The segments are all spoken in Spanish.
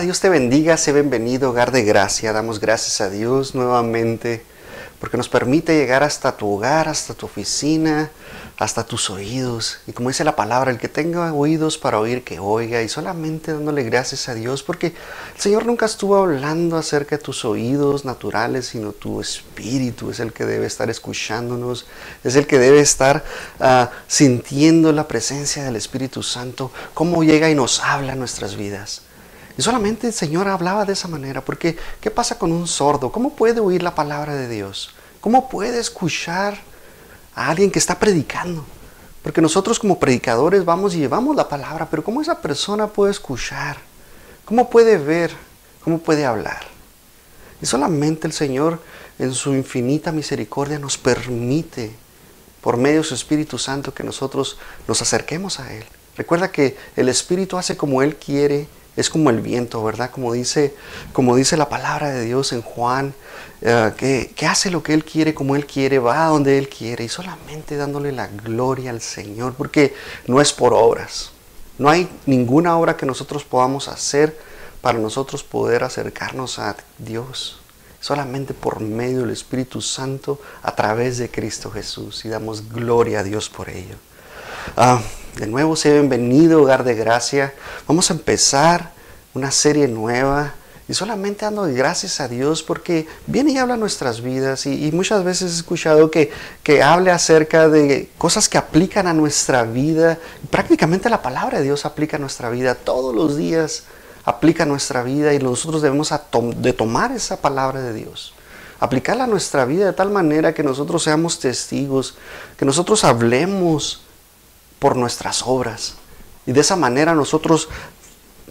Dios te bendiga, sé bienvenido, hogar de gracia. Damos gracias a Dios nuevamente porque nos permite llegar hasta tu hogar, hasta tu oficina, hasta tus oídos. Y como dice la palabra, el que tenga oídos para oír, que oiga. Y solamente dándole gracias a Dios porque el Señor nunca estuvo hablando acerca de tus oídos naturales, sino tu espíritu es el que debe estar escuchándonos, es el que debe estar ah, sintiendo la presencia del Espíritu Santo, cómo llega y nos habla en nuestras vidas. Y solamente el Señor hablaba de esa manera, porque ¿qué pasa con un sordo? ¿Cómo puede oír la palabra de Dios? ¿Cómo puede escuchar a alguien que está predicando? Porque nosotros como predicadores vamos y llevamos la palabra, pero ¿cómo esa persona puede escuchar? ¿Cómo puede ver? ¿Cómo puede hablar? Y solamente el Señor en su infinita misericordia nos permite, por medio de su Espíritu Santo, que nosotros nos acerquemos a Él. Recuerda que el Espíritu hace como Él quiere es como el viento, ¿verdad? Como dice, como dice la palabra de Dios en Juan, eh, que, que, hace lo que Él quiere, como Él quiere, va a donde Él quiere y solamente dándole la gloria al Señor, porque no es por obras. No hay ninguna obra que nosotros podamos hacer para nosotros poder acercarnos a Dios. Solamente por medio del Espíritu Santo a través de Cristo Jesús y damos gloria a Dios por ello. Ah, de nuevo, sea bienvenido, hogar de gracia. Vamos a empezar una serie nueva y solamente dando gracias a Dios porque viene y habla nuestras vidas y, muchas veces he escuchado que, que hable acerca de cosas que aplican a nuestra vida. Prácticamente la palabra de Dios aplica a nuestra vida todos los días, aplica nuestra vida y nosotros debemos de tomar esa palabra de Dios aplicarla a nuestra vida de tal manera que nosotros seamos testigos, que nosotros hablemos por nuestras obras. Y de esa manera nosotros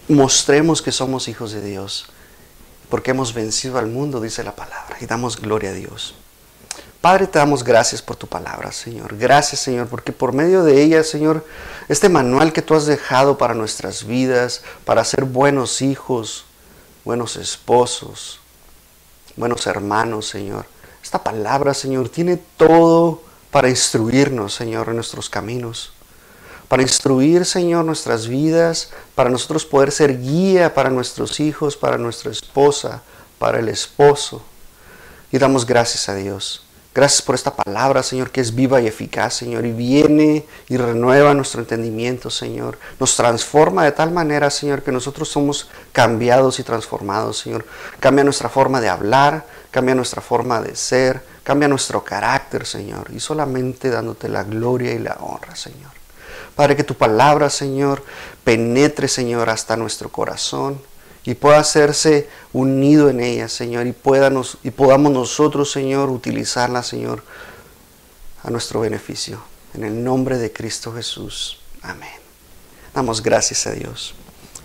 mostremos que somos hijos de Dios, porque hemos vencido al mundo, dice la palabra, y damos gloria a Dios. Padre, te damos gracias por tu palabra, Señor. Gracias, Señor, porque por medio de ella, Señor, este manual que tú has dejado para nuestras vidas, para ser buenos hijos, buenos esposos, buenos hermanos, Señor. Esta palabra, Señor, tiene todo para instruirnos, Señor, en nuestros caminos para instruir, Señor, nuestras vidas, para nosotros poder ser guía para nuestros hijos, para nuestra esposa, para el esposo. Y damos gracias a Dios. Gracias por esta palabra, Señor, que es viva y eficaz, Señor, y viene y renueva nuestro entendimiento, Señor. Nos transforma de tal manera, Señor, que nosotros somos cambiados y transformados, Señor. Cambia nuestra forma de hablar, cambia nuestra forma de ser, cambia nuestro carácter, Señor. Y solamente dándote la gloria y la honra, Señor. Padre, que tu palabra, Señor, penetre, Señor, hasta nuestro corazón y pueda hacerse unido en ella, Señor, y, y podamos nosotros, Señor, utilizarla, Señor, a nuestro beneficio. En el nombre de Cristo Jesús. Amén. Damos gracias a Dios.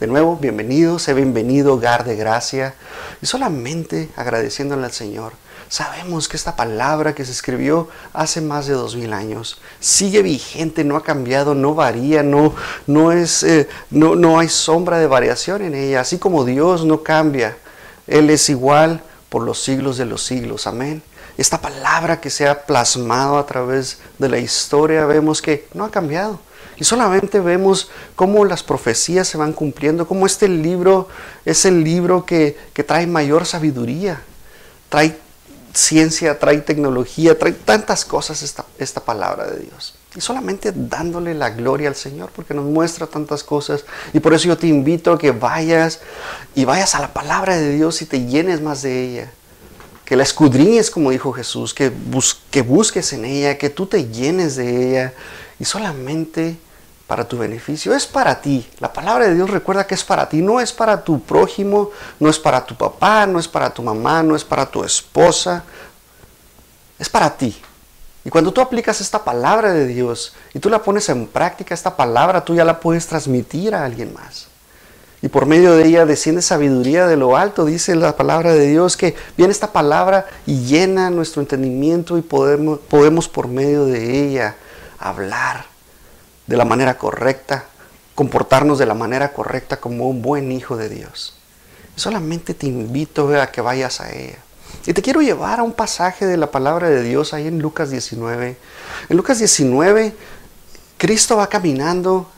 De nuevo, bienvenido, sé bienvenido, hogar de gracia, y solamente agradeciéndole al Señor Sabemos que esta palabra que se escribió hace más de dos mil años sigue vigente, no ha cambiado, no varía, no, no, es, eh, no, no hay sombra de variación en ella. Así como Dios no cambia, Él es igual por los siglos de los siglos. Amén. Esta palabra que se ha plasmado a través de la historia vemos que no ha cambiado. Y solamente vemos cómo las profecías se van cumpliendo, cómo este libro es el libro que, que trae mayor sabiduría, trae ciencia, trae tecnología, trae tantas cosas esta, esta palabra de Dios. Y solamente dándole la gloria al Señor porque nos muestra tantas cosas. Y por eso yo te invito a que vayas y vayas a la palabra de Dios y te llenes más de ella. Que la escudriñes, como dijo Jesús, que, que busques en ella, que tú te llenes de ella. Y solamente para tu beneficio, es para ti. La palabra de Dios recuerda que es para ti, no es para tu prójimo, no es para tu papá, no es para tu mamá, no es para tu esposa, es para ti. Y cuando tú aplicas esta palabra de Dios y tú la pones en práctica, esta palabra tú ya la puedes transmitir a alguien más. Y por medio de ella desciende sabiduría de lo alto, dice la palabra de Dios, que viene esta palabra y llena nuestro entendimiento y podemos, podemos por medio de ella hablar de la manera correcta, comportarnos de la manera correcta como un buen hijo de Dios. Solamente te invito a que vayas a ella. Y te quiero llevar a un pasaje de la palabra de Dios ahí en Lucas 19. En Lucas 19, Cristo va caminando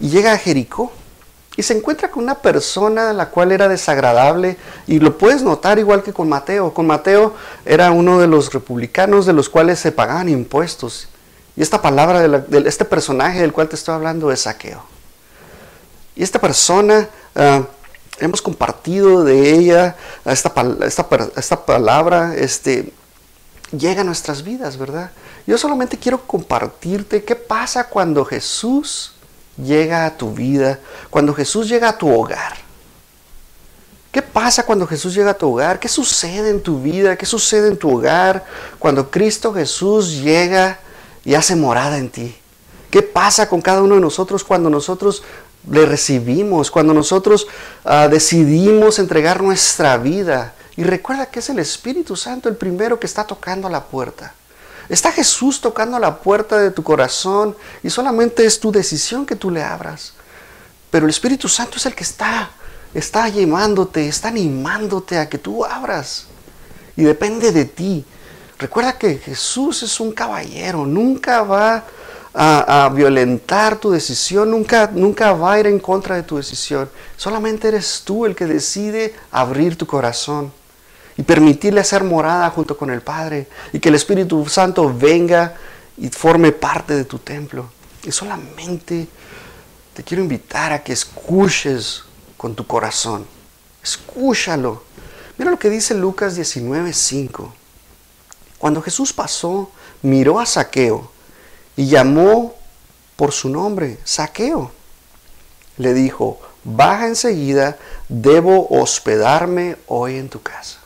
y llega a Jericó. y se encuentra con una persona la cual era desagradable y lo puedes notar igual que con Mateo. Con Mateo era uno de los republicanos de los cuales se pagaban impuestos. Y esta palabra de, este personaje del cual te estoy hablando es saqueo. Y esta persona, ah, hemos compartido de ella, esta, esta, esta palabra, este, llega a nuestras vidas, ¿verdad? Yo solamente quiero compartirte qué pasa cuando Jesús llega a tu vida, cuando Jesús llega a tu hogar. ¿Qué pasa cuando Jesús llega a tu hogar? ¿Qué sucede en tu vida? ¿Qué sucede en tu hogar cuando Cristo Jesús llega y hace morada en ti? ¿Qué pasa con cada uno de nosotros cuando nosotros le recibimos, cuando nosotros ah, decidimos entregar nuestra vida? Y recuerda que es el Espíritu Santo el primero que está tocando la puerta. Está Jesús tocando la puerta de tu corazón y solamente es tu decisión que tú le abras. Pero el Espíritu Santo es el que está, está llamándote, está animándote a que tú abras. Y depende de ti. Recuerda que Jesús es un caballero, nunca va a, violentar tu decisión, nunca, nunca va a ir en contra de tu decisión. Solamente eres tú el que decide abrir tu corazón y permitirle hacer morada junto con el Padre y que el Espíritu Santo venga y forme parte de tu templo. Y solamente te quiero invitar a que escuches con tu corazón. Escúchalo. Mira lo que dice Lucas 19:5. Cuando Jesús pasó, miró a Saqueo y llamó por su nombre, Saqueo. Le dijo, baja enseguida, debo hospedarme hoy en tu casa.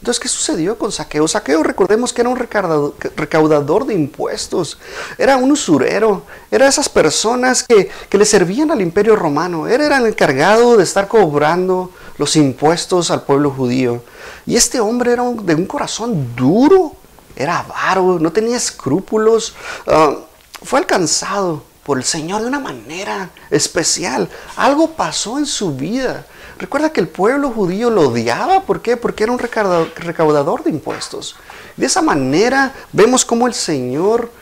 Entonces, ¿qué sucedió con Saqueo? Saqueo, recordemos que era un recaudador de impuestos, era un usurero, era esas personas que, le servían al imperio romano, él era el encargado de estar cobrando los impuestos al pueblo judío. Y este hombre era de un corazón duro, era avaro, no tenía escrúpulos, ah, fue alcanzado por el Señor de una manera especial. Algo pasó en su vida Recuerda que el pueblo judío lo odiaba, ¿por qué? Porque era un recaudador de impuestos. De esa manera vemos cómo el Señor,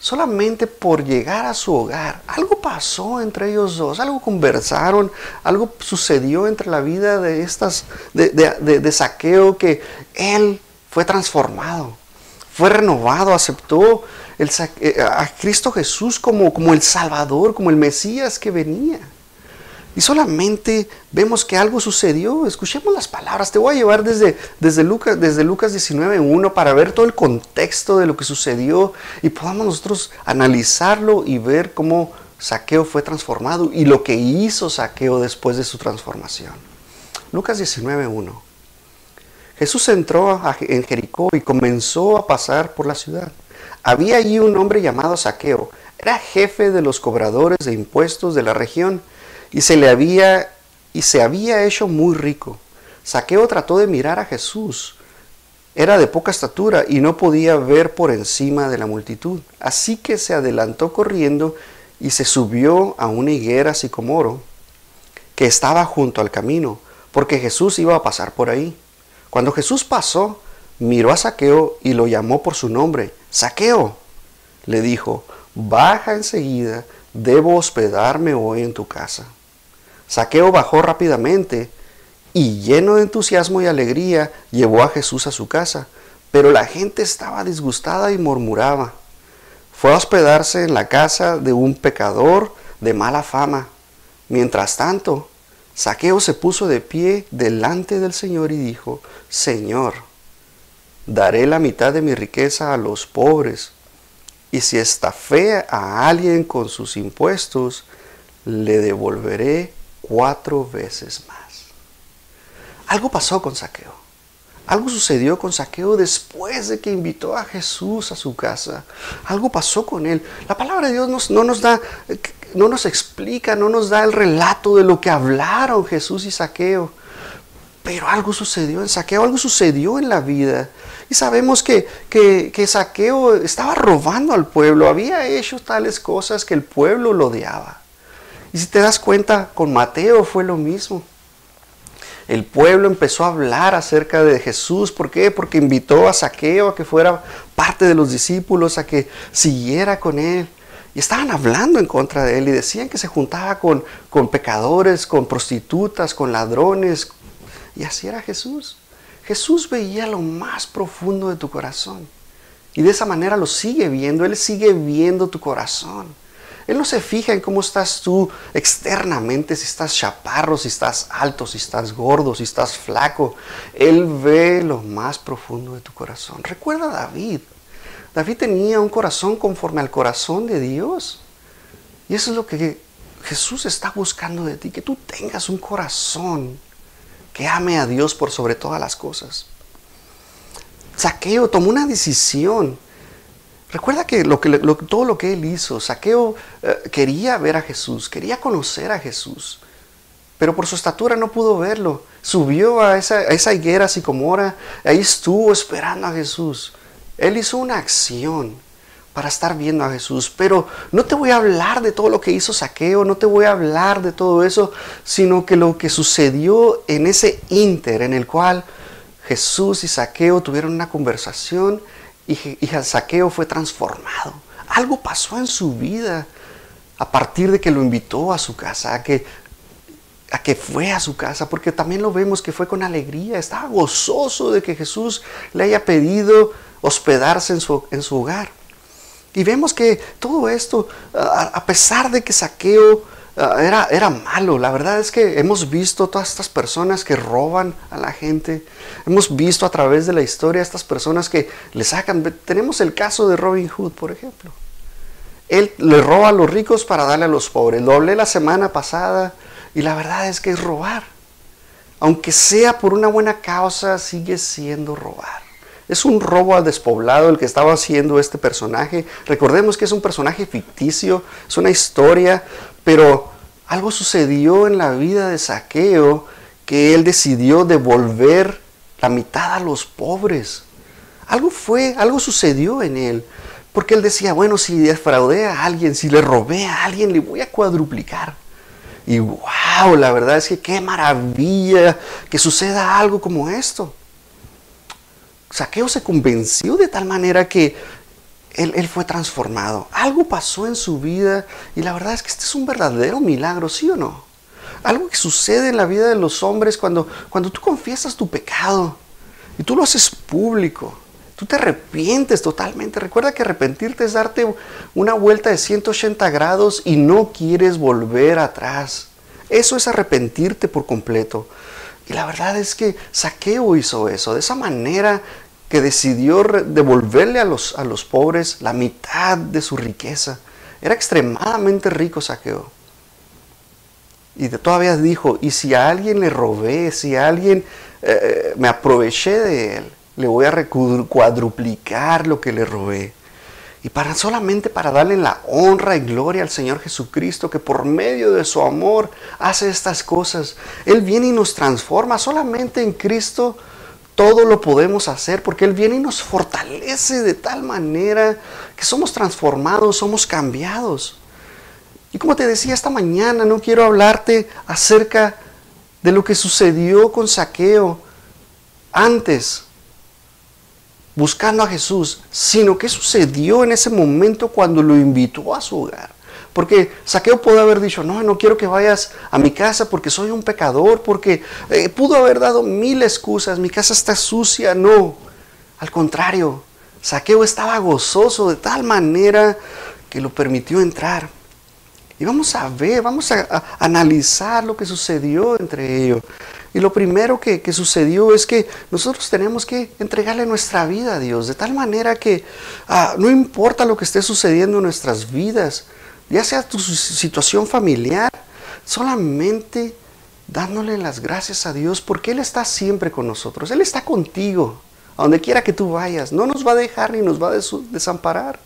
solamente por llegar a su hogar, algo pasó entre ellos dos, algo conversaron, algo sucedió entre la vida de estas, de, saqueo que él fue transformado, fue renovado, aceptó eh, a Cristo Jesús como, como el Salvador, como el Mesías que venía. Y solamente vemos que algo sucedió. Escuchemos las palabras. Te voy a llevar desde, desde Lucas, desde Lucas 19.1 para ver todo el contexto de lo que sucedió y podamos nosotros analizarlo y ver cómo Saqueo fue transformado y lo que hizo Saqueo después de su transformación. Lucas 19.1. Jesús entró en Jericó y comenzó a pasar por la ciudad. Había allí un hombre llamado Saqueo. Era jefe de los cobradores de impuestos de la región y se le había y se había hecho muy rico. Saqueo trató de mirar a Jesús. Era de poca estatura y no podía ver por encima de la multitud. Así que se adelantó corriendo y se subió a una higuera sicomoro que estaba junto al camino, porque Jesús iba a pasar por ahí. Cuando Jesús pasó, miró a Saqueo y lo llamó por su nombre. Saqueo, le dijo, baja enseguida, debo hospedarme hoy en tu casa. Saqueo bajó rápidamente y lleno de entusiasmo y alegría llevó a Jesús a su casa, pero la gente estaba disgustada y murmuraba. Fue a hospedarse en la casa de un pecador de mala fama. Mientras tanto, Saqueo se puso de pie delante del Señor y dijo, Señor, daré la mitad de mi riqueza a los pobres, y si estafé a alguien con sus impuestos, le devolveré cuatro veces más. Algo pasó con Saqueo. Algo sucedió con Saqueo después de que invitó a Jesús a su casa. Algo pasó con él. La palabra de Dios no nos da, no nos explica, no nos da el relato de lo que hablaron Jesús y Saqueo. Pero algo sucedió en Saqueo, algo sucedió en la vida. Y sabemos que, que, que Saqueo estaba robando al pueblo, había hecho tales cosas que el pueblo lo odiaba. Y si te das cuenta, con Mateo fue lo mismo. El pueblo empezó a hablar acerca de Jesús. ¿Por qué? Porque invitó a Saqueo a que fuera parte de los discípulos, a que siguiera con él. Y estaban hablando en contra de él y decían que se juntaba con, con pecadores, con prostitutas, con ladrones. Y así era Jesús. Jesús veía lo más profundo de tu corazón. Y de esa manera lo sigue viendo. Él sigue viendo tu corazón. Él no se fija en cómo estás tú externamente, si estás chaparro, si estás alto, si estás gordo, si estás flaco. Él ve lo más profundo de tu corazón. Recuerda a David. David tenía un corazón conforme al corazón de Dios. Y eso es lo que Jesús está buscando de ti, que tú tengas un corazón que ame a Dios por sobre todas las cosas. Saqueo tomó una decisión. Recuerda que, todo lo que él hizo, Saqueo eh, quería ver a Jesús, quería conocer a Jesús, pero por su estatura no pudo verlo. Subió a esa, a esa higuera sicomora, ahí estuvo esperando a Jesús. Él hizo una acción para estar viendo a Jesús, pero no te voy a hablar de todo lo que hizo Saqueo, no te voy a hablar de todo eso, sino que lo que sucedió en ese inter en el cual Jesús y Saqueo tuvieron una conversación y, Saqueo fue transformado. Algo pasó en su vida a partir de que lo invitó a su casa, a que a que fue a su casa, porque también lo vemos que fue con alegría, estaba gozoso de que Jesús le haya pedido hospedarse en su, en su hogar. Y vemos que todo esto, a, pesar de que Saqueo era, era malo, la verdad es que hemos visto todas estas personas que roban a la gente, hemos visto a través de la historia estas personas que le sacan, tenemos el caso de Robin Hood, por ejemplo. Él le roba a los ricos para darle a los pobres. Lo hablé la semana pasada y la verdad es que es robar. Aunque sea por una buena causa, sigue siendo robar. Es un robo al despoblado el que estaba haciendo este personaje. Recordemos que es un personaje ficticio, es una historia, pero algo sucedió en la vida de Saqueo que él decidió devolver la mitad a los pobres. Algo fue, algo sucedió en él. Porque él decía, bueno, si defraudé a alguien, si le robé a alguien, le voy a cuadruplicar. Y wow, la verdad es que qué maravilla que suceda algo como esto. Saqueo se convenció de tal manera que él, fue transformado. Algo pasó en su vida y la verdad es que este es un verdadero milagro, ¿sí o no? Algo que sucede en la vida de los hombres cuando, cuando tú confiesas tu pecado y tú lo haces público. Tú te arrepientes totalmente. Recuerda que arrepentirte es darte una vuelta de 180 grados y no quieres volver atrás. Eso es arrepentirte por completo. Y la verdad es que Saqueo hizo eso, de esa manera que decidió devolverle a los, a los pobres la mitad de su riqueza. Era extremadamente rico Saqueo. Y todavía dijo, y si a alguien le robé, si a alguien eh, me aproveché de él, le voy a cuadruplicar lo que le robé. Y para solamente para darle la honra y gloria al Señor Jesucristo, que por medio de su amor hace estas cosas. Él viene y nos transforma. Solamente en Cristo todo lo podemos hacer, porque Él viene y nos fortalece de tal manera que somos transformados, somos cambiados. Y como te decía esta mañana, no quiero hablarte acerca de lo que sucedió con Saqueo antes buscando a Jesús, sino qué sucedió en ese momento cuando lo invitó a su hogar. Porque Saqueo pudo haber dicho, no, no quiero que vayas a mi casa porque soy un pecador, porque eh, pudo haber dado mil excusas, mi casa está sucia. No, al contrario, Saqueo estaba gozoso de tal manera que lo permitió entrar. Y vamos a ver, vamos a analizar lo que sucedió entre ellos. Y lo primero que, sucedió es que nosotros tenemos que entregarle nuestra vida a Dios, de tal manera que ah, no importa lo que esté sucediendo en nuestras vidas, ya sea tu situación familiar, solamente dándole las gracias a Dios porque Él está siempre con nosotros, Él está contigo, a donde quiera que tú vayas, no nos va a dejar ni nos va a desamparar.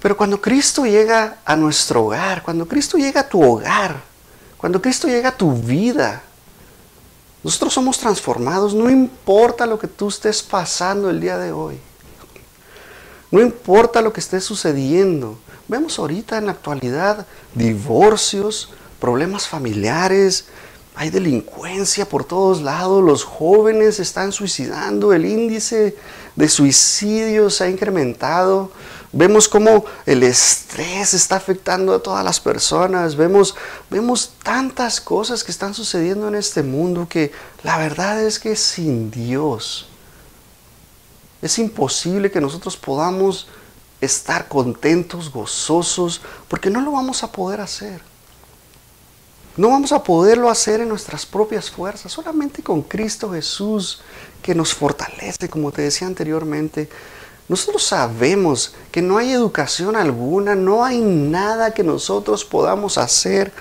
Pero cuando Cristo llega a nuestro hogar, cuando Cristo llega a tu hogar, cuando Cristo llega a tu vida, nosotros somos transformados, no importa lo que tú estés pasando el día de hoy. No importa lo que esté sucediendo. Vemos ahorita en la actualidad divorcios, problemas familiares, hay delincuencia por todos lados, los jóvenes están suicidando, el índice de suicidios se ha incrementado. Vemos cómo el estrés está afectando a todas las personas. Vemos, vemos tantas cosas que están sucediendo en este mundo que la verdad es que sin Dios es imposible que nosotros podamos estar contentos, gozosos, porque no lo vamos a poder hacer. No vamos a poderlo hacer en nuestras propias fuerzas, solamente con Cristo Jesús que nos fortalece, como te decía anteriormente. Nosotros sabemos que no hay educación alguna, no hay nada que nosotros podamos hacer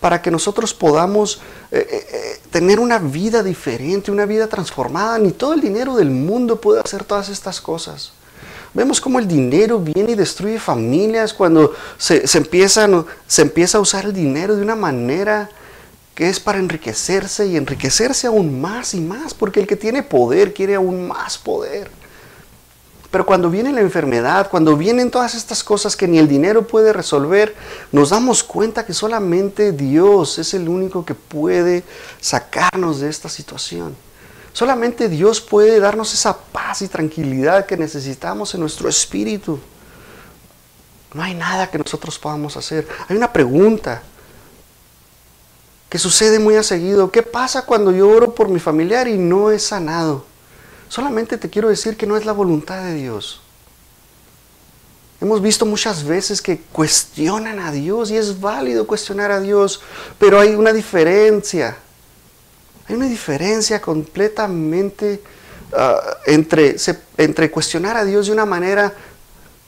para que nosotros podamos eh, eh, eh, tener una vida diferente, una vida transformada. Ni todo el dinero del mundo puede hacer todas estas cosas. Vemos cómo el dinero viene y destruye familias cuando se, se, empieza, se empieza a usar el dinero de una manera que es para enriquecerse y enriquecerse aún más y más, porque el que tiene poder quiere aún más poder. Pero cuando viene la enfermedad, cuando vienen todas estas cosas que ni el dinero puede resolver, nos damos cuenta que solamente Dios es el único que puede sacarnos de esta situación. Solamente Dios puede darnos esa paz y tranquilidad que necesitamos en nuestro espíritu. No hay nada que nosotros podamos hacer. Hay una pregunta que sucede muy a seguido. ¿Qué pasa cuando yo oro por mi familiar y no es sanado? Solamente te quiero decir que no es la voluntad de Dios. Hemos visto muchas veces que cuestionan a Dios y es válido cuestionar a Dios, pero hay una diferencia. Hay una diferencia completamente ah, entre, entre cuestionar a Dios de una manera,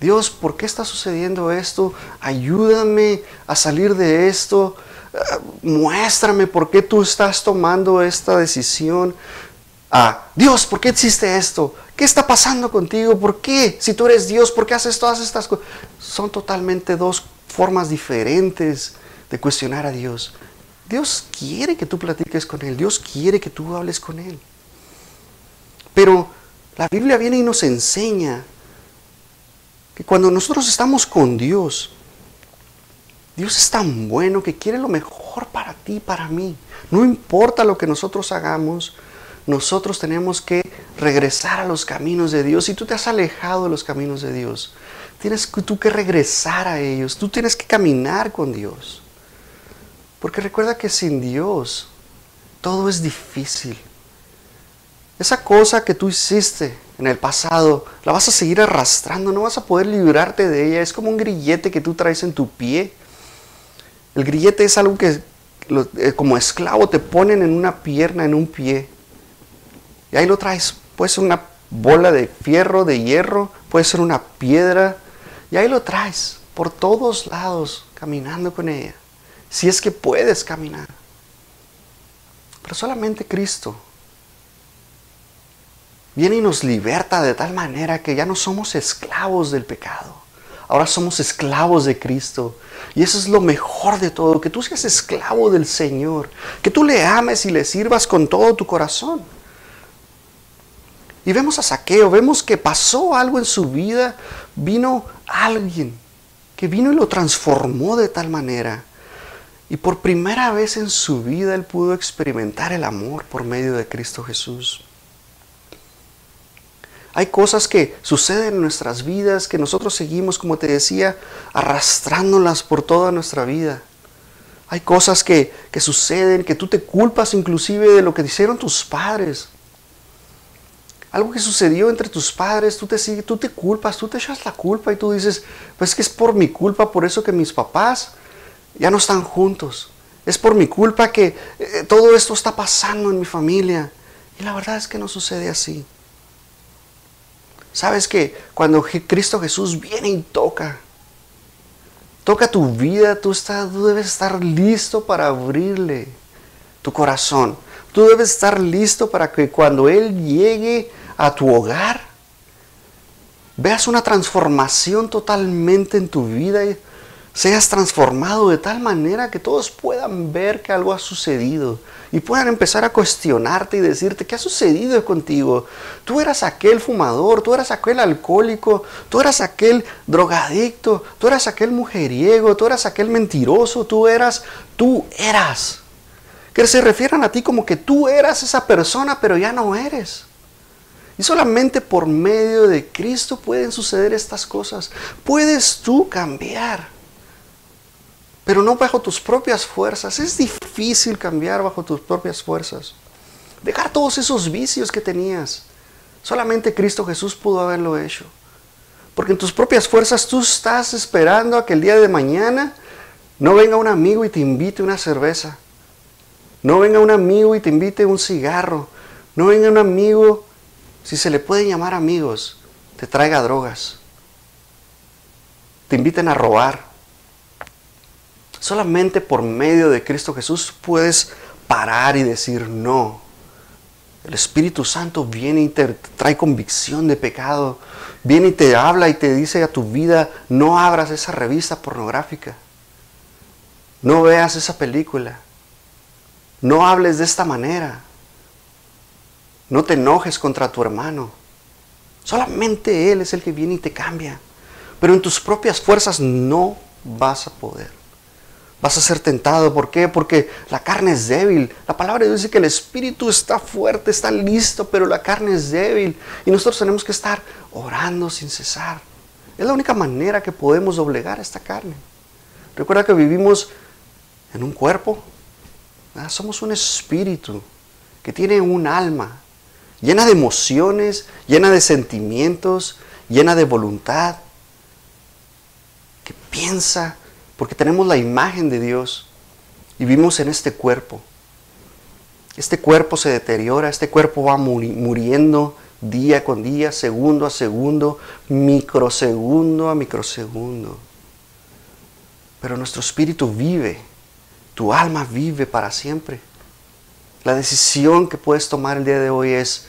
Dios, ¿por qué está sucediendo esto? Ayúdame a salir de esto. Ah, muéstrame por qué tú estás tomando esta decisión a Dios, ¿por qué existe esto? ¿Qué está pasando contigo? ¿Por qué? Si tú eres Dios, ¿por qué haces todas estas cosas? Son totalmente dos formas diferentes de cuestionar a Dios. Dios quiere que tú platiques con Él, Dios quiere que tú hables con Él. Pero la Biblia viene y nos enseña que cuando nosotros estamos con Dios, Dios es tan bueno que quiere lo mejor para ti, para mí. No importa lo que nosotros hagamos, nosotros tenemos que regresar a los caminos de Dios. Si tú te has alejado de los caminos de Dios, tienes tú que regresar a ellos. Tú tienes que caminar con Dios. Porque recuerda que sin Dios todo es difícil. Esa cosa que tú hiciste en el pasado, la vas a seguir arrastrando, no vas a poder librarte de ella. Es como un grillete que tú traes en tu pie. El grillete es algo que eh, como esclavo te ponen en una pierna, en un pie. Y ahí lo traes. Puede ser una bola de fierro, de hierro, puede ser una piedra. Y ahí lo traes por todos lados, caminando con ella. Si es que puedes caminar. Pero solamente Cristo viene y nos liberta de tal manera que ya no somos esclavos del pecado. Ahora somos esclavos de Cristo. Y eso es lo mejor de todo, que tú seas esclavo del Señor, que tú le ames y le sirvas con todo tu corazón. Y vemos a Saqueo, vemos que pasó algo en su vida, vino alguien que vino y lo transformó de tal manera. Y por primera vez en su vida él pudo experimentar el amor por medio de Cristo Jesús. Hay cosas que suceden en nuestras vidas que nosotros seguimos, como te decía, arrastrándolas por toda nuestra vida. Hay cosas que, que suceden que tú te culpas inclusive de lo que hicieron tus padres algo que sucedió entre tus padres, tú te, tú te culpas, tú te echas la culpa y tú dices, pues es que es por mi culpa, por eso que mis papás ya no están juntos. Es por mi culpa que eh, todo esto está pasando en mi familia. Y la verdad es que no sucede así. Sabes que cuando Cristo Jesús viene y toca, toca tu vida, tú, estás, tú debes estar listo para abrirle tu corazón. Tú debes estar listo para que cuando Él llegue a tu hogar, veas una transformación totalmente en tu vida, seas transformado de tal manera que todos puedan ver que algo ha sucedido y puedan empezar a cuestionarte y decirte, ¿qué ha sucedido contigo? Tú eras aquel fumador, tú eras aquel alcohólico, tú eras aquel drogadicto, tú eras aquel mujeriego, tú eras aquel mentiroso, tú eras, tú eras. Que se refieran a ti como que tú eras esa persona, pero ya no eres. Y solamente por medio de Cristo pueden suceder estas cosas. Puedes tú cambiar, pero no bajo tus propias fuerzas. Es difícil cambiar bajo tus propias fuerzas. Dejar todos esos vicios que tenías. Solamente Cristo Jesús pudo haberlo hecho. Porque en tus propias fuerzas tú estás esperando a que el día de mañana no venga un amigo y te invite una cerveza. No venga un amigo y te invite un cigarro. No venga un amigo si se le puede llamar amigos, te traiga drogas, te inviten a robar. Solamente por medio de Cristo Jesús puedes parar y decir no. El Espíritu Santo viene y te trae convicción de pecado. Viene y te habla y te dice a tu vida, no abras esa revista pornográfica. No veas esa película. No hables de esta manera. No te enojes contra tu hermano. Solamente Él es el que viene y te cambia. Pero en tus propias fuerzas no vas a poder. Vas a ser tentado. ¿Por qué? Porque la carne es débil. La palabra dice que el espíritu está fuerte, está listo, pero la carne es débil. Y nosotros tenemos que estar orando sin cesar. Es la única manera que podemos doblegar a esta carne. Recuerda que vivimos en un cuerpo. Somos un espíritu que tiene un alma llena de emociones, llena de sentimientos, llena de voluntad, que piensa, porque tenemos la imagen de Dios y vivimos en este cuerpo. Este cuerpo se deteriora, este cuerpo va muriendo día con día, segundo a segundo, microsegundo a microsegundo. Pero nuestro espíritu vive, tu alma vive para siempre. La decisión que puedes tomar el día de hoy es,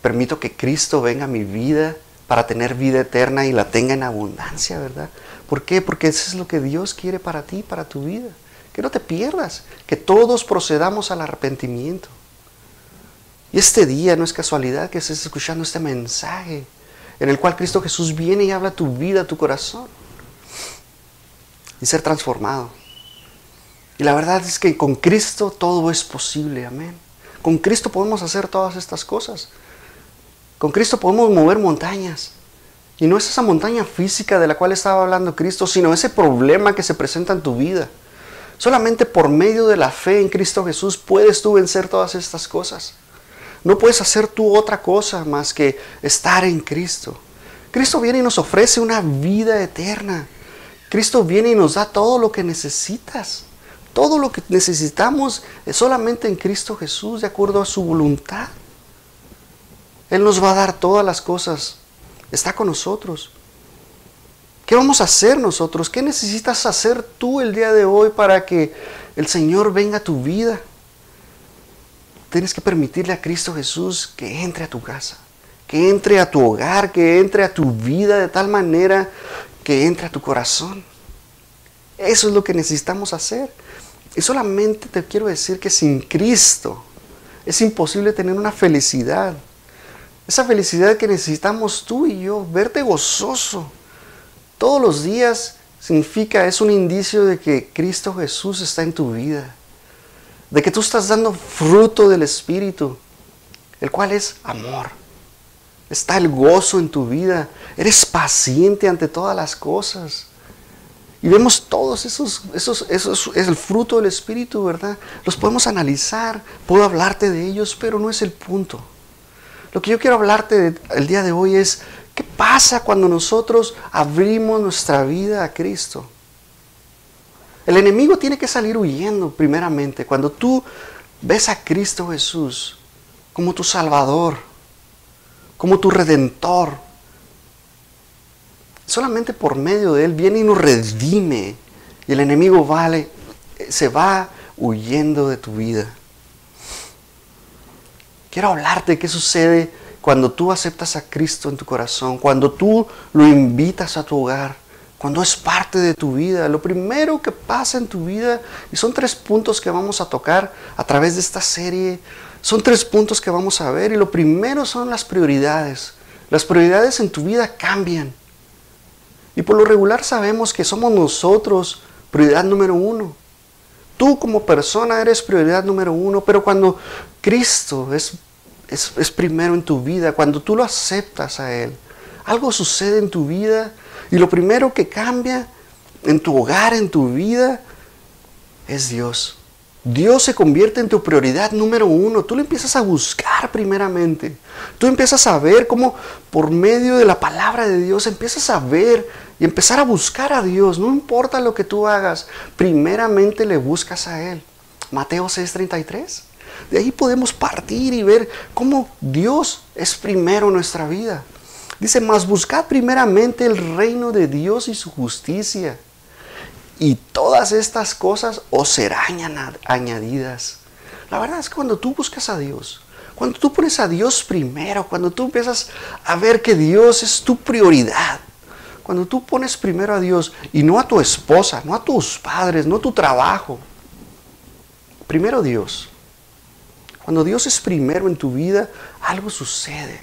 permito que Cristo venga a mi vida para tener vida eterna y la tenga en abundancia, ¿verdad? ¿Por qué? Porque eso es lo que Dios quiere para ti, para tu vida. Que no te pierdas, que todos procedamos al arrepentimiento. Y este día no es casualidad que estés escuchando este mensaje en el cual Cristo Jesús viene y habla tu vida, tu corazón. Y ser transformado. Y la verdad es que con Cristo todo es posible, amén. Con Cristo podemos hacer todas estas cosas. Con Cristo podemos mover montañas. Y no es esa montaña física de la cual estaba hablando Cristo, sino ese problema que se presenta en tu vida. Solamente por medio de la fe en Cristo Jesús puedes tú vencer todas estas cosas. No puedes hacer tú otra cosa más que estar en Cristo. Cristo viene y nos ofrece una vida eterna. Cristo viene y nos da todo lo que necesitas. Todo lo que necesitamos es solamente en Cristo Jesús, de acuerdo a su voluntad. Él nos va a dar todas las cosas. Está con nosotros. ¿Qué vamos a hacer nosotros? ¿Qué necesitas hacer tú el día de hoy para que el Señor venga a tu vida? Tienes que permitirle a Cristo Jesús que entre a tu casa, que entre a tu hogar, que entre a tu vida de tal manera que entre a tu corazón. Eso es lo que necesitamos hacer. Y solamente te quiero decir que sin Cristo es imposible tener una felicidad. Esa felicidad que necesitamos tú y yo, verte gozoso. Todos los días significa, es un indicio de que Cristo Jesús está en tu vida. De que tú estás dando fruto del Espíritu, el cual es amor. Está el gozo en tu vida. Eres paciente ante todas las cosas. Y vemos todos esos, esos, esos, es el fruto del Espíritu, ¿verdad? Los podemos analizar, puedo hablarte de ellos, pero no es el punto. Lo que yo quiero hablarte el día de hoy es, ¿qué pasa cuando nosotros abrimos nuestra vida a Cristo? El enemigo tiene que salir huyendo primeramente. Cuando tú ves a Cristo Jesús como tu Salvador, como tu Redentor, Solamente por medio de Él viene y nos redime. Y el enemigo vale, se va huyendo de tu vida. Quiero hablarte de qué sucede cuando tú aceptas a Cristo en tu corazón, cuando tú lo invitas a tu hogar, cuando es parte de tu vida. Lo primero que pasa en tu vida, y son tres puntos que vamos a tocar a través de esta serie, son tres puntos que vamos a ver, y lo primero son las prioridades. Las prioridades en tu vida cambian. Y por lo regular sabemos que somos nosotros prioridad número uno. Tú como persona eres prioridad número uno, pero cuando Cristo es, es, es primero en tu vida, cuando tú lo aceptas a Él, algo sucede en tu vida y lo primero que cambia en tu hogar, en tu vida, es Dios. Dios se convierte en tu prioridad número uno. Tú lo empiezas a buscar primeramente. Tú empiezas a ver cómo por medio de la palabra de Dios empiezas a ver y empezar a buscar a Dios. No importa lo que tú hagas, primeramente le buscas a Él. Mateo 6:33. De ahí podemos partir y ver cómo Dios es primero en nuestra vida. Dice, mas buscad primeramente el reino de Dios y su justicia. Y todas estas cosas os serán añadidas. La verdad es que cuando tú buscas a Dios, cuando tú pones a Dios primero, cuando tú empiezas a ver que Dios es tu prioridad, cuando tú pones primero a Dios y no a tu esposa, no a tus padres, no a tu trabajo, primero Dios. Cuando Dios es primero en tu vida, algo sucede.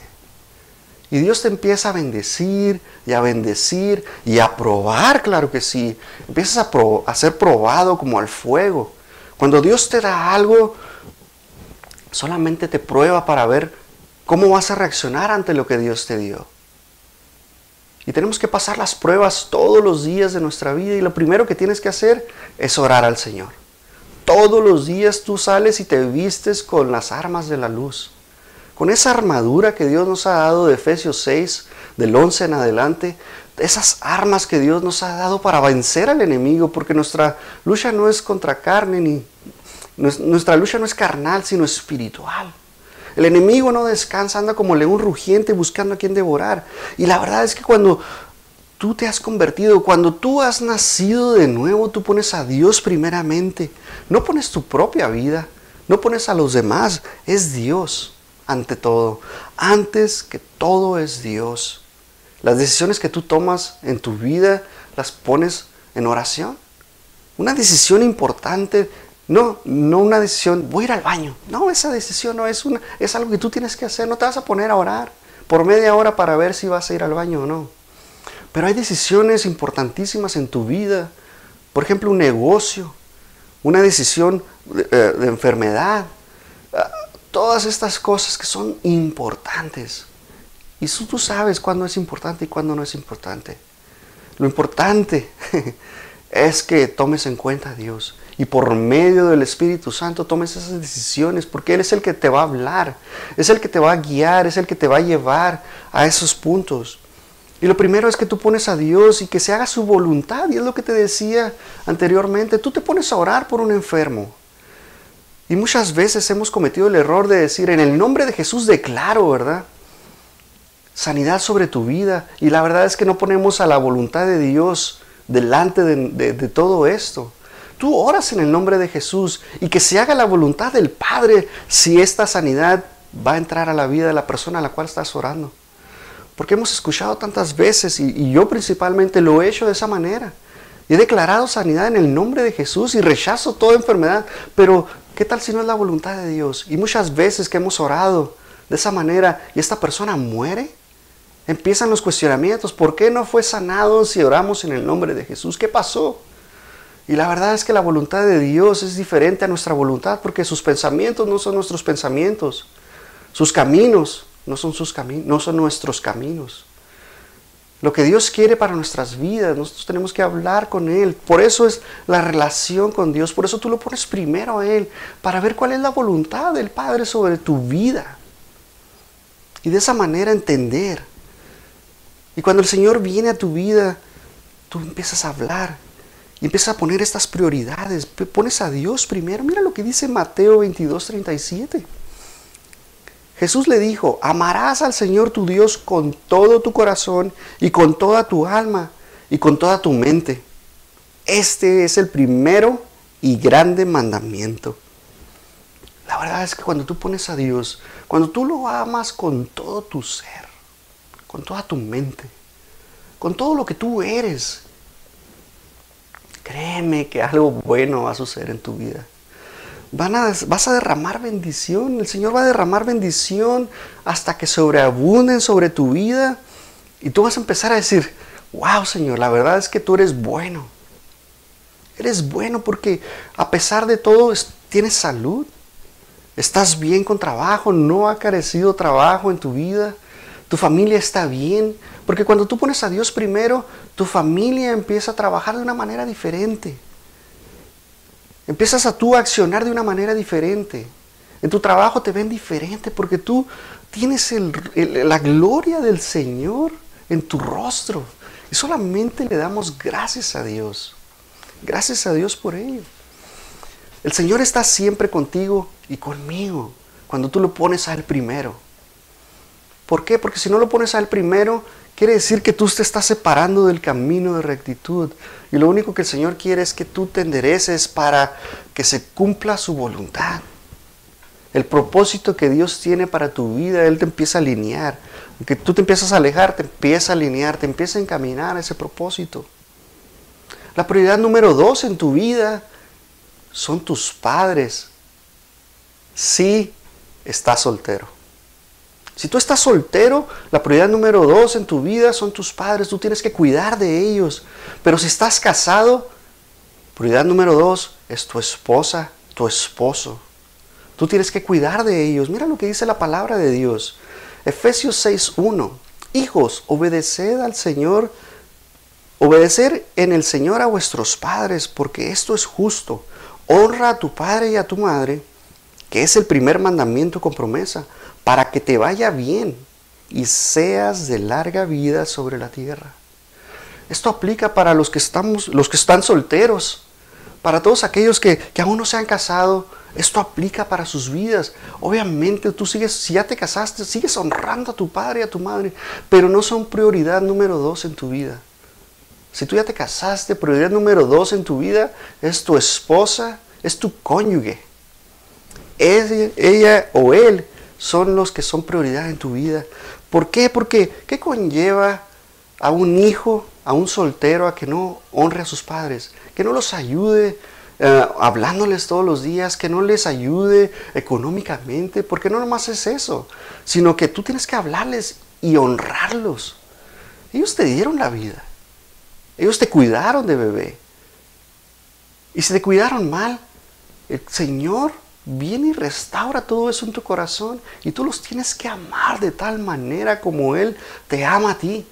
Y Dios te empieza a bendecir y a bendecir y a probar, claro que sí. Empiezas a, ser probado como al fuego. Cuando Dios te da algo, solamente te prueba para ver cómo vas a reaccionar ante lo que Dios te dio. Y tenemos que pasar las pruebas todos los días de nuestra vida y lo primero que tienes que hacer es orar al Señor. Todos los días tú sales y te vistes con las armas de la luz con esa armadura que Dios nos ha dado de Efesios 6, del 11 en adelante, esas armas que Dios nos ha dado para vencer al enemigo, porque nuestra lucha no es contra carne, ni nuestra lucha no es carnal, sino espiritual. El enemigo no descansa, anda como león rugiente buscando a quien devorar. Y la verdad es que cuando tú te has convertido, cuando tú has nacido de nuevo, tú pones a Dios primeramente. No pones tu propia vida, no pones a los demás, es Dios ante todo. Antes que todo es Dios. Las decisiones que tú tomas en tu vida las pones en oración. Una decisión importante, no, no una decisión, voy a ir al baño. No, esa decisión no es una, es algo que tú tienes que hacer. No te vas a poner a orar por media hora para ver si vas a ir al baño o no. Pero hay decisiones importantísimas en tu vida. Por ejemplo, un negocio, una decisión de, eh, enfermedad, Todas estas cosas que son importantes. Y tú sabes cuándo es importante y cuándo no es importante. Lo importante es que tomes en cuenta a Dios y por medio del Espíritu Santo tomes esas decisiones porque Él es el que te va a hablar, es el que te va a guiar, es el que te va a llevar a esos puntos. Y lo primero es que tú pones a Dios y que se haga su voluntad. Y es lo que te decía anteriormente. Tú te pones a orar por un enfermo. Y muchas veces hemos cometido el error de decir, en el nombre de Jesús declaro, ¿verdad? Sanidad sobre tu vida. Y la verdad es que no ponemos a la voluntad de Dios delante de, todo esto. Tú oras en el nombre de Jesús y que se haga la voluntad del Padre si esta sanidad va a entrar a la vida de la persona a la cual estás orando. Porque hemos escuchado tantas veces y, yo principalmente lo he hecho de esa manera. He declarado sanidad en el nombre de Jesús y rechazo toda enfermedad, pero ¿Qué tal si no es la voluntad de Dios? Y muchas veces que hemos orado de esa manera y esta persona muere, empiezan los cuestionamientos. ¿Por qué no fue sanado si oramos en el nombre de Jesús? ¿Qué pasó? Y la verdad es que la voluntad de Dios es diferente a nuestra voluntad porque sus pensamientos no son nuestros pensamientos. Sus caminos no son, sus caminos, no son nuestros caminos lo que Dios quiere para nuestras vidas. Nosotros tenemos que hablar con Él. Por eso es la relación con Dios. Por eso tú lo pones primero a Él, para ver cuál es la voluntad del Padre sobre tu vida. Y de esa manera entender. Y cuando el Señor viene a tu vida, tú empiezas a hablar y empiezas a poner estas prioridades. Pones a Dios primero. Mira lo que dice Mateo 22, 37. Jesús le dijo, amarás al Señor tu Dios con todo tu corazón y con toda tu alma y con toda tu mente. Este es el primero y grande mandamiento. La verdad es que cuando tú pones a Dios, cuando tú lo amas con todo tu ser, con toda tu mente, con todo lo que tú eres, créeme que algo bueno va a suceder en tu vida vas a derramar bendición. El Señor va a derramar bendición hasta que sobreabunden sobre tu vida. Y tú vas a empezar a decir, wow Señor, la verdad es que tú eres bueno. Eres bueno porque a pesar de todo tienes salud. ¿Estás bien con trabajo? ¿No ha carecido trabajo en tu vida? ¿Tu familia está bien? Porque cuando tú pones a Dios primero, tu familia empieza a trabajar de una manera diferente. Empiezas a tú accionar de una manera diferente. En tu trabajo te ven diferente porque tú tienes la gloria del Señor en tu rostro. Y solamente le damos gracias a Dios. Gracias a Dios por ello. El Señor está siempre contigo y conmigo cuando tú lo pones a Él primero. ¿Por qué? Porque si no lo pones a Él primero, quiere decir que tú te estás separando del camino de rectitud. Y lo único que el Señor quiere es que tú te endereces para que se cumpla su voluntad. El propósito que Dios tiene para tu vida, Él te empieza a alinear. Aunque tú te empiezas a alejar, te empieza a alinear, te empieza a encaminar a ese propósito. La prioridad número dos en tu vida son tus padres. Si estás soltero. Si tú estás soltero, la prioridad número dos en tu vida son tus padres. Tú tienes que cuidar de ellos. Pero si estás casado, prioridad número dos es tu esposa, tu esposo. Tú tienes que cuidar de ellos. Mira lo que dice la palabra de Dios. Efesios 6.1. Hijos, obedeced al Señor. Obedecer en el Señor a vuestros padres, porque esto es justo. Honra a tu padre y a tu madre, que es el primer mandamiento con promesa, para que te vaya bien y seas de larga vida sobre la tierra. Esto aplica para los que, estamos, los que están solteros, para todos aquellos que, aún no se han casado, esto aplica para sus vidas. Obviamente tú sigues, si ya te casaste, sigues honrando a tu padre y a tu madre, pero no son prioridad número dos en tu vida. Si tú ya te casaste, prioridad número dos en tu vida es tu esposa, es tu cónyuge. Ella, ella o él son los que son prioridad en tu vida. ¿Por qué? Porque ¿qué conlleva a un hijo, a un soltero, a que no honre a sus padres? Que no los ayude eh, hablándoles todos los días, que no les ayude económicamente, porque no nomás es eso, sino que tú tienes que hablarles y honrarlos. Ellos te dieron la vida, ellos te cuidaron de bebé. Y si te cuidaron mal, el Señor viene y restaura todo eso en tu corazón y tú los tienes que amar de tal manera como Él te ama a ti.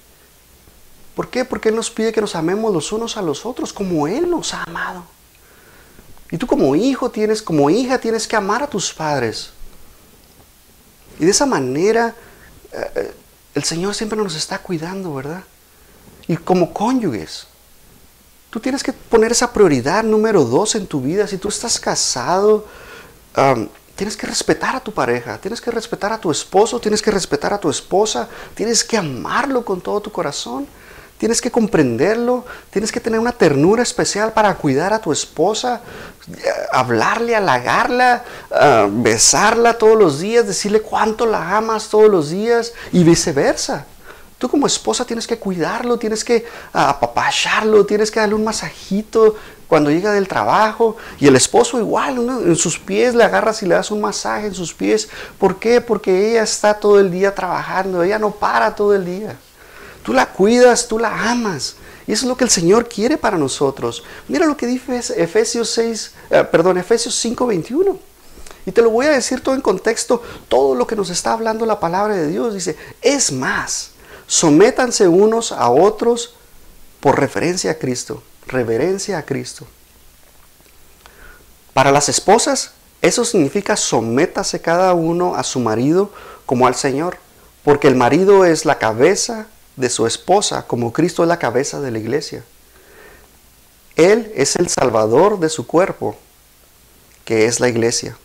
¿Por qué? Porque Él nos pide que nos amemos los unos a los otros como Él nos ha amado. Y tú como hijo tienes, como hija tienes que amar a tus padres. Y de esa manera eh, eh, el Señor siempre nos está cuidando, ¿verdad? Y como cónyuges, tú tienes que poner esa prioridad número dos en tu vida. Si tú estás casado, tienes que respetar a tu pareja, tienes que respetar a tu esposo, tienes que respetar a tu esposa, tienes que amarlo con todo tu corazón. Tienes que comprenderlo, tienes que tener una ternura especial para cuidar a tu esposa, hablarle, halagarla, ah, besarla todos los días, decirle cuánto la amas todos los días y viceversa. Tú como esposa tienes que cuidarlo, tienes que apapacharlo, tienes que darle un masajito cuando llega del trabajo. Y el esposo igual, en sus pies le agarras y le das un masaje en sus pies. ¿Por qué? Porque ella está todo el día trabajando, ella no para todo el día. Tú la cuidas, tú la amas. Y eso es lo que el Señor quiere para nosotros. Mira lo que dice Efesios 6, eh, perdón, Efesios 5:21. Y te lo voy a decir todo en contexto, todo lo que nos está hablando la palabra de Dios. Dice, es más, sométanse unos a otros por referencia a Cristo, reverencia a Cristo. Para las esposas, eso significa sométase cada uno a su marido como al Señor, porque el marido es la cabeza de su esposa, como Cristo es la cabeza de la iglesia. Él es el salvador de su cuerpo, que es la iglesia.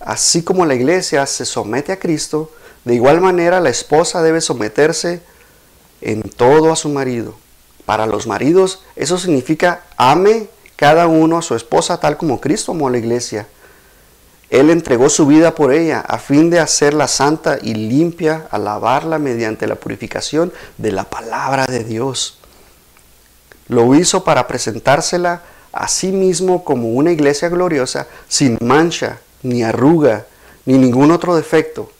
Así como la iglesia se somete a Cristo, de igual manera la esposa debe someterse en todo a su marido. Para los maridos eso significa ame cada uno a su esposa tal como Cristo amó a la iglesia él entregó su vida por ella a fin de hacerla santa y limpia, a lavarla mediante la purificación de la palabra de Dios. Lo hizo para presentársela a sí mismo como una iglesia gloriosa, sin mancha, ni arruga, ni ningún otro defecto.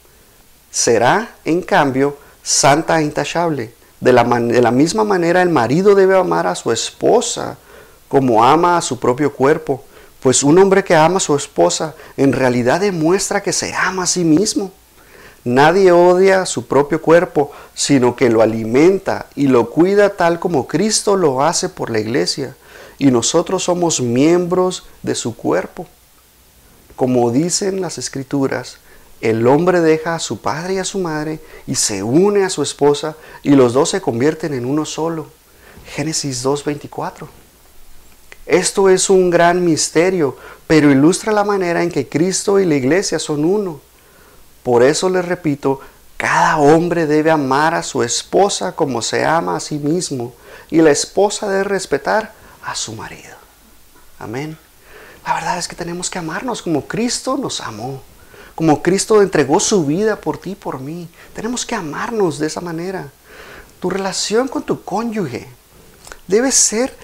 Será, en cambio, santa e intachable. De la, de la misma manera el marido debe amar a su esposa como ama a su propio cuerpo Pues un hombre que ama a su esposa en realidad demuestra que se ama a sí mismo. Nadie odia su propio cuerpo, sino que lo alimenta y lo cuida tal como Cristo lo hace por la iglesia. Y nosotros somos miembros de su cuerpo. Como dicen las escrituras, el hombre deja a su padre y a su madre y se une a su esposa y los dos se convierten en uno solo. Génesis 2.24. Esto es un gran misterio, pero ilustra la manera en que Cristo y la iglesia son uno. Por eso les repito, cada hombre debe amar a su esposa como se ama a sí mismo y la esposa debe respetar a su marido. Amén. La verdad es que tenemos que amarnos como Cristo nos amó, como Cristo entregó su vida por ti y por mí. Tenemos que amarnos de esa manera. Tu relación con tu cónyuge debe ser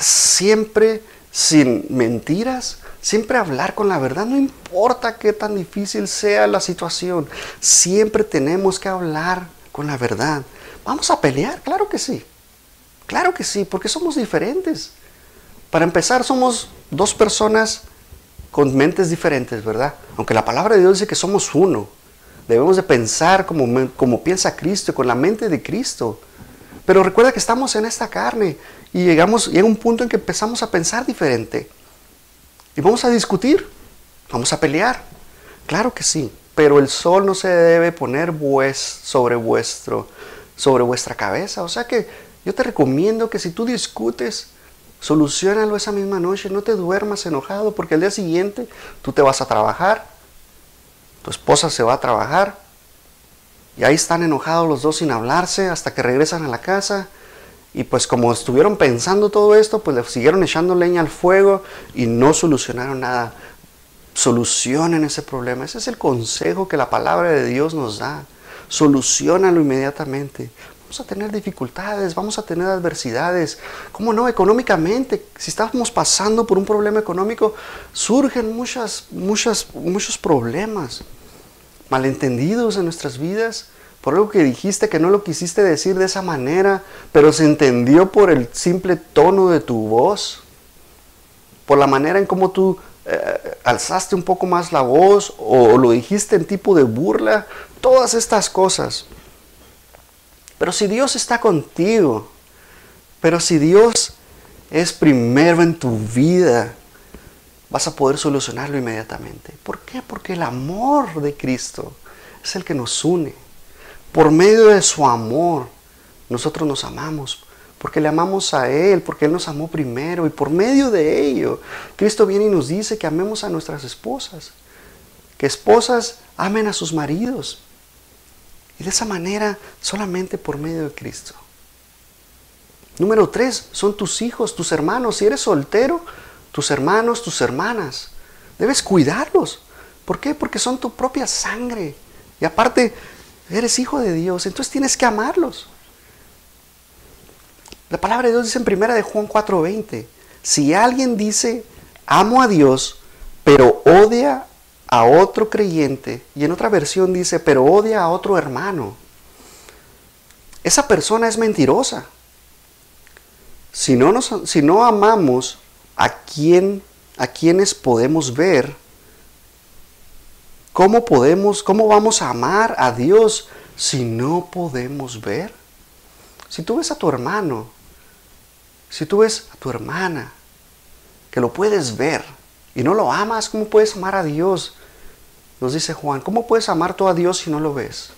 siempre sin mentiras, Siempre hablar con la verdad, no importa qué tan difícil sea la situación, siempre tenemos que hablar con la verdad. Vamos a pelear, claro que sí. Claro que sí, porque somos diferentes. Para empezar, somos dos personas con mentes diferentes, ¿verdad? Aunque la palabra de Dios dice que somos uno. Debemos de pensar como, como piensa Cristo, con la mente de Cristo. Pero recuerda que estamos en esta carne y llegamos, llega un punto en que empezamos a pensar diferente. Y vamos a discutir, vamos a pelear. Claro que sí, pero el sol no se debe poner sobre vuestro sobre vuestra cabeza. O sea que yo te recomiendo que si tú discutes, solucionalo esa misma noche, no te duermas enojado porque al día siguiente tú te vas a trabajar, tu esposa se va a trabajar y ahí están enojados los dos sin hablarse hasta que regresan a la casa y pues como estuvieron pensando todo esto, pues le siguieron echando leña al fuego y no solucionaron nada. Solucionen ese problema. Ese es el consejo que la palabra de Dios nos da. Solucionalo inmediatamente. Vamos a tener dificultades, vamos a tener adversidades. ¿Cómo no? Económicamente, si estamos pasando por un problema económico, surgen muchas, muchas, muchos problemas. Malentendidos en nuestras vidas por algo que dijiste que no lo quisiste decir de esa manera, pero se entendió por el simple tono de tu voz, por la manera en cómo tú eh, alzaste un poco más la voz o, lo dijiste en tipo de burla, todas estas cosas. Pero si Dios está contigo, pero si Dios es primero en tu vida, vas a poder solucionarlo inmediatamente. ¿Por qué? Porque el amor de Cristo es el que nos une. Por medio de su amor, nosotros nos amamos, porque le amamos a Él, porque Él nos amó primero, y por medio de ello, Cristo viene y nos dice que amemos a nuestras esposas, que esposas amen a sus maridos, y de esa manera solamente por medio de Cristo. Número tres, son tus hijos, tus hermanos. Si eres soltero, tus hermanos, tus hermanas. Debes cuidarlos. ¿Por qué? Porque son tu propia sangre. Y aparte, Eres hijo de Dios, entonces tienes que amarlos. La palabra de Dios dice en primera de Juan 4:20, si alguien dice, amo a Dios, pero odia a otro creyente, y en otra versión dice, pero odia a otro hermano, esa persona es mentirosa. Si no, nos, si no amamos a quien a quienes podemos ver, ¿Cómo podemos, cómo vamos a amar a Dios si no podemos ver? Si tú ves a tu hermano, si tú ves a tu hermana, que lo puedes ver y no lo amas, ¿cómo puedes amar a Dios? Nos dice Juan, ¿cómo puedes amar tú a Dios si no lo ves?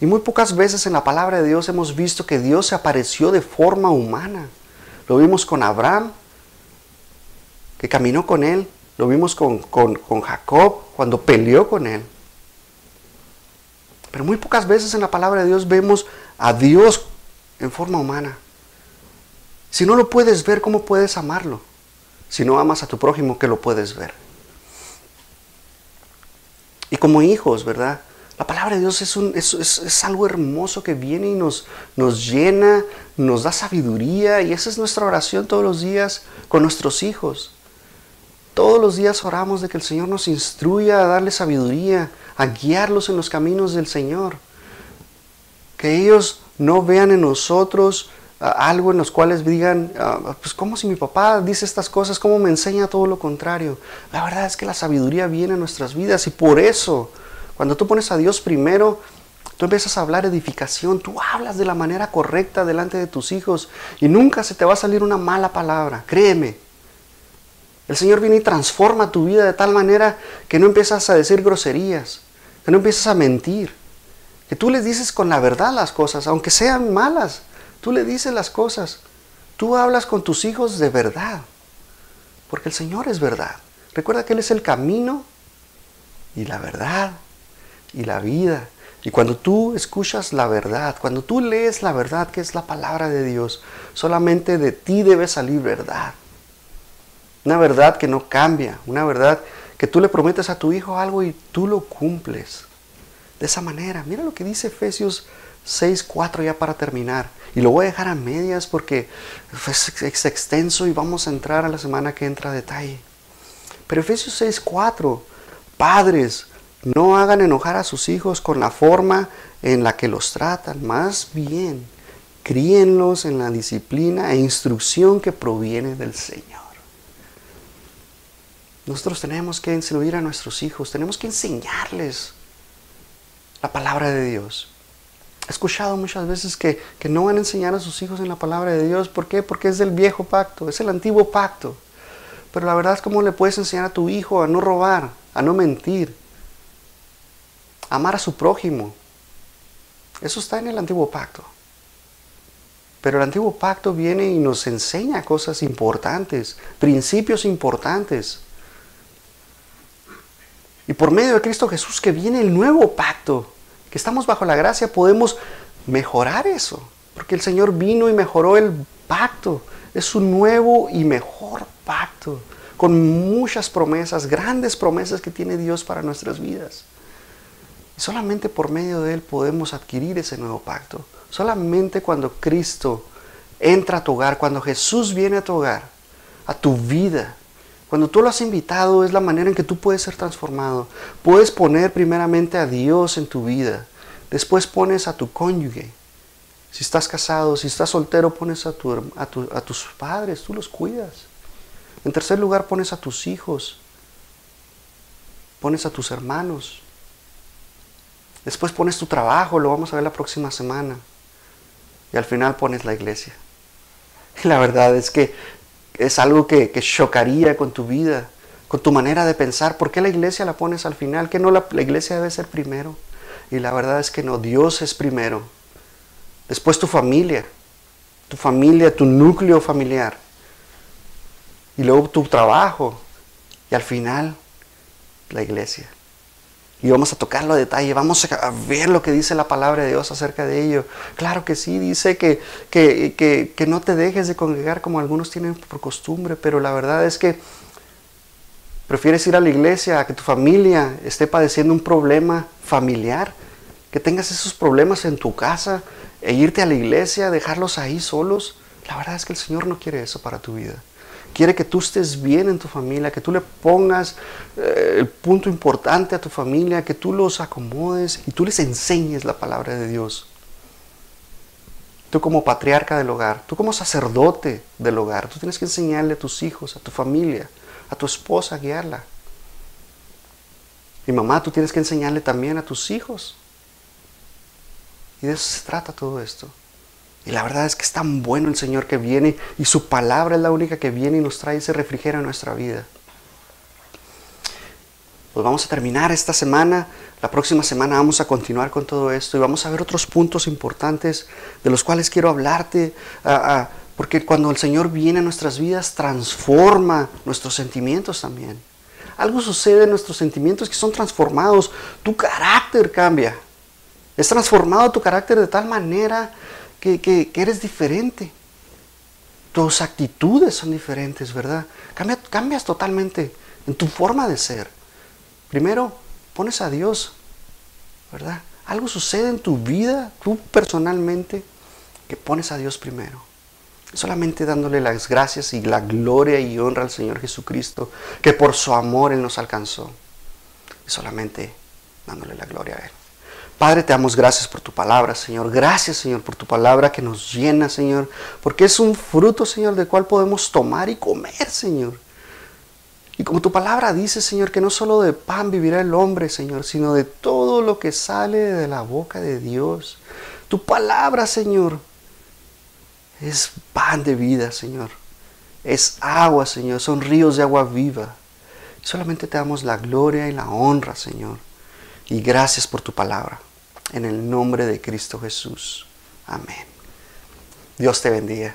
Y muy pocas veces en la palabra de Dios hemos visto que Dios se apareció de forma humana. Lo vimos con Abraham, que caminó con él lo vimos con, Jacob cuando peleó con él. Pero muy pocas veces en la palabra de Dios vemos a Dios en forma humana. Si no lo puedes ver, ¿cómo puedes amarlo? Si no amas a tu prójimo, que lo puedes ver. Y como hijos, ¿verdad? La palabra de Dios es, un, es, algo hermoso que viene y nos, nos llena, nos da sabiduría y esa es nuestra oración todos los días con nuestros hijos. Todos los días oramos de que el Señor nos instruya a darle sabiduría, a guiarlos en los caminos del Señor. Que ellos no vean en nosotros algo en los cuales digan, ah, pues como si mi papá dice estas cosas, cómo me enseña todo lo contrario. La verdad es que la sabiduría viene en nuestras vidas y por eso, cuando tú pones a Dios primero, tú empiezas a hablar edificación, tú hablas de la manera correcta delante de tus hijos y nunca se te va a salir una mala palabra, créeme. El Señor viene y transforma tu vida de tal manera que no empiezas a decir groserías, que no empiezas a mentir, que tú les dices con la verdad las cosas, aunque sean malas Tú le dices las cosas. Tú hablas con tus hijos de verdad. Porque el Señor es verdad. Recuerda que Él es el camino y la verdad y la vida. Y cuando tú escuchas la verdad, cuando tú lees la verdad que es la palabra de Dios, solamente de ti debe salir verdad. Una verdad que no cambia, una verdad que tú le prometes a tu hijo algo y tú lo cumples. De esa manera, mira lo que dice Efesios 6, 4 ya para terminar. Y lo voy a dejar a medias porque es, extenso y vamos a entrar a la semana que entra a detalle. Pero Efesios 6, 4, padres, no hagan enojar a sus hijos con la forma en la que los tratan, más bien críenlos en la disciplina e instrucción que proviene del Señor. Nosotros tenemos que instruir a nuestros hijos, tenemos que enseñarles la palabra de Dios. He escuchado muchas veces que, no van a enseñar a sus hijos en la palabra de Dios. ¿Por qué? Porque es del viejo pacto, es el antiguo pacto. Pero la verdad es cómo le puedes enseñar a tu hijo a no robar, a no mentir, a amar a su prójimo. Eso está en el antiguo pacto. Pero el antiguo pacto viene y nos enseña cosas importantes, principios importantes. Y por medio de Cristo Jesús que viene el nuevo pacto, que estamos bajo la gracia, podemos mejorar eso. Porque el Señor vino y mejoró el pacto. Es un nuevo y mejor pacto. Con muchas promesas, grandes promesas que tiene Dios para nuestras vidas. Y solamente por medio de Él podemos adquirir ese nuevo pacto. Solamente cuando Cristo entra a tu hogar, cuando Jesús viene a tu hogar, a tu vida, cuando tú lo has invitado es la manera en que tú puedes ser transformado. Puedes poner primeramente a Dios en tu vida. Después pones a tu cónyuge. Si estás casado, si estás soltero, pones a, a, tus padres, tú los cuidas. En tercer lugar, pones a tus hijos. Pones a tus hermanos. Después pones tu trabajo, lo vamos a ver la próxima semana. Y al final pones la iglesia. Y la verdad es que es algo que, chocaría con tu vida, con tu manera de pensar. ¿Por qué la iglesia la pones al final? Que no la, la iglesia debe ser primero. Y la verdad es que no, Dios es primero. Después tu familia, tu familia, tu núcleo familiar. Y luego tu trabajo. Y al final, la iglesia y vamos a tocarlo a detalle, vamos a ver lo que dice la palabra de Dios acerca de ello. Claro que sí, dice que, que, no te dejes de congregar como algunos tienen por costumbre, pero la verdad es que prefieres ir a la iglesia a que tu familia esté padeciendo un problema familiar, que tengas esos problemas en tu casa e irte a la iglesia, dejarlos ahí solos. La verdad es que el Señor no quiere eso para tu vida. Quiere que tú estés bien en tu familia, que tú le pongas eh, el punto importante a tu familia, que tú los acomodes y tú les enseñes la palabra de Dios. Tú como patriarca del hogar, tú como sacerdote del hogar, tú tienes que enseñarle a tus hijos, a tu familia, a tu esposa, a guiarla. Y mamá, tú tienes que enseñarle también a tus hijos. Y de eso se trata todo esto. Y la verdad es que es tan bueno el Señor que viene y su palabra es la única que viene y nos trae ese refrigerio a nuestra vida. Pues vamos a terminar esta semana. La próxima semana vamos a continuar con todo esto y vamos a ver otros puntos importantes de los cuales quiero hablarte. Ah, ah, porque cuando el Señor viene a nuestras vidas, transforma nuestros sentimientos también. Algo sucede en nuestros sentimientos que son transformados. Tu carácter cambia. Es transformado tu carácter de tal manera que, eres diferente. Tus actitudes son diferentes, ¿verdad? cambias totalmente en tu forma de ser. Primero, pones a Dios, ¿verdad? Algo sucede en tu vida, tú personalmente, que pones a Dios primero. Solamente dándole las gracias y la gloria y honra al Señor Jesucristo, que por su amor Él nos alcanzó. Y solamente dándole la gloria a Él. Padre, te damos gracias por tu palabra, Señor. Gracias, Señor, por tu palabra que nos llena, Señor. Porque es un fruto, Señor, del cual podemos tomar y comer, Señor. Y como tu palabra dice, Señor, que no solo de pan vivirá el hombre, Señor, sino de todo lo que sale de la boca de Dios. Tu palabra, Señor, es pan de vida, Señor. Es agua, Señor. Son ríos de agua viva. Solamente te damos la gloria y la honra, Señor. Y gracias por tu palabra. En el nombre de Cristo Jesús. Amén. Dios te bendiga.